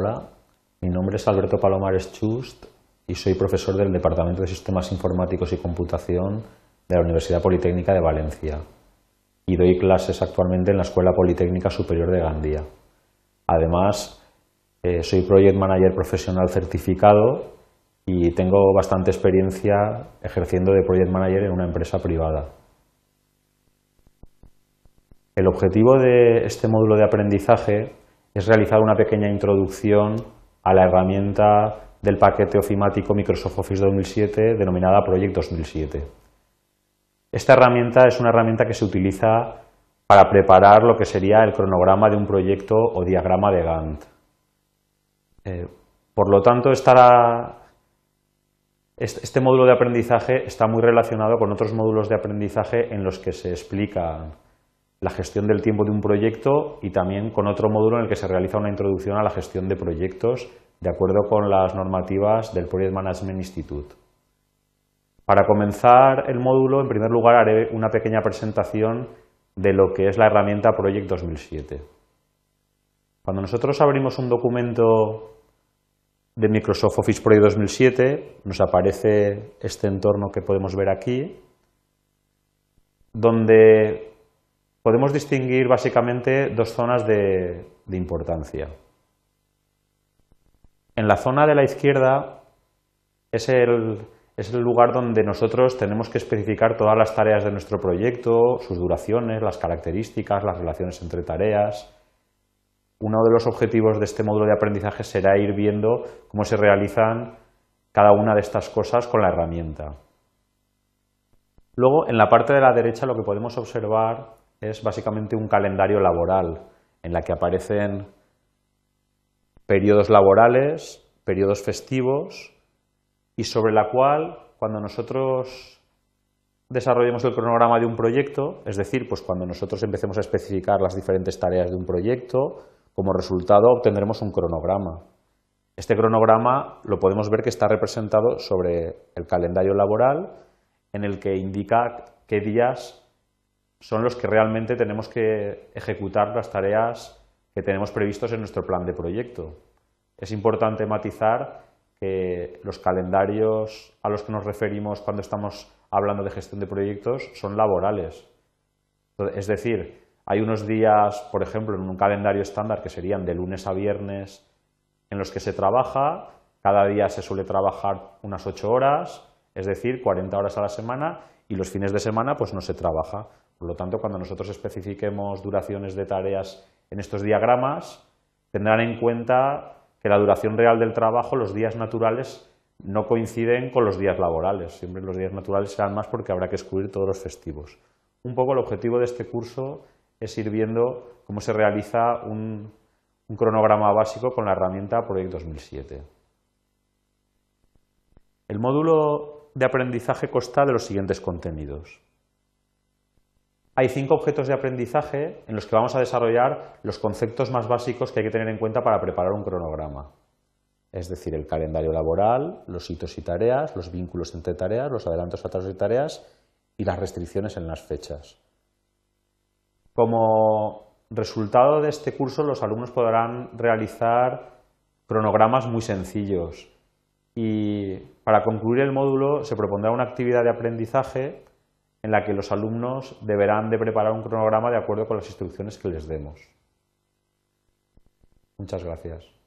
Hola, mi nombre es Alberto Palomares Chust y soy profesor del Departamento de Sistemas Informáticos y Computación de la Universidad Politécnica de Valencia y doy clases actualmente en la Escuela Politécnica Superior de Gandía. Además, eh, soy Project Manager profesional certificado y tengo bastante experiencia ejerciendo de Project Manager en una empresa privada. El objetivo de este módulo de aprendizaje es realizar una pequeña introducción a la herramienta del paquete ofimático Microsoft Office 2007 denominada Project 2007. Esta herramienta es una herramienta que se utiliza para preparar lo que sería el cronograma de un proyecto o diagrama de Gantt. Eh, por lo tanto, este módulo de aprendizaje está muy relacionado con otros módulos de aprendizaje en los que se explica la gestión del tiempo de un proyecto y también con otro módulo en el que se realiza una introducción a la gestión de proyectos de acuerdo con las normativas del Project Management Institute. Para comenzar el módulo, en primer lugar haré una pequeña presentación de lo que es la herramienta Project 2007. Cuando nosotros abrimos un documento de Microsoft Office Project 2007, nos aparece este entorno que podemos ver aquí, donde podemos distinguir básicamente dos zonas de, importancia. En la zona de la izquierda es el, es el lugar donde nosotros tenemos que especificar todas las tareas de nuestro proyecto, sus duraciones, las características, las relaciones entre tareas. Uno de los objetivos de este módulo de aprendizaje será ir viendo cómo se realizan cada una de estas cosas con la herramienta. Luego, en la parte de la derecha lo que podemos observar es básicamente un calendario laboral en la que aparecen periodos laborales, periodos festivos y sobre la cual cuando nosotros desarrollemos el cronograma de un proyecto, es decir, pues cuando nosotros empecemos a especificar las diferentes tareas de un proyecto, como resultado obtendremos un cronograma. Este cronograma lo podemos ver que está representado sobre el calendario laboral en el que indica qué días son los que realmente tenemos que ejecutar las tareas que tenemos previstos en nuestro plan de proyecto. Es importante matizar que los calendarios a los que nos referimos cuando estamos hablando de gestión de proyectos son laborales. Es decir, hay unos días, por ejemplo, en un calendario estándar que serían de lunes a viernes en los que se trabaja, cada día se suele trabajar unas 8 horas, es decir, 40 horas a la semana, y los fines de semana pues no se trabaja. Por lo tanto, cuando nosotros especifiquemos duraciones de tareas en estos diagramas, tendrán en cuenta que la duración real del trabajo, los días naturales, no coinciden con los días laborales. Siempre los días naturales serán más porque habrá que excluir todos los festivos. Un poco el objetivo de este curso es ir viendo cómo se realiza un, cronograma básico con la herramienta Project 2007. El módulo de aprendizaje consta de los siguientes contenidos. Hay cinco objetos de aprendizaje en los que vamos a desarrollar los conceptos más básicos que hay que tener en cuenta para preparar un cronograma. Es decir, el calendario laboral, los hitos y tareas, los vínculos entre tareas, los adelantos, atrasos de tareas y las restricciones en las fechas. Como resultado de este curso, los alumnos podrán realizar cronogramas muy sencillos y para concluir el módulo se propondrá una actividad de aprendizaje en la que los alumnos deberán de preparar un cronograma de acuerdo con las instrucciones que les demos. Muchas gracias.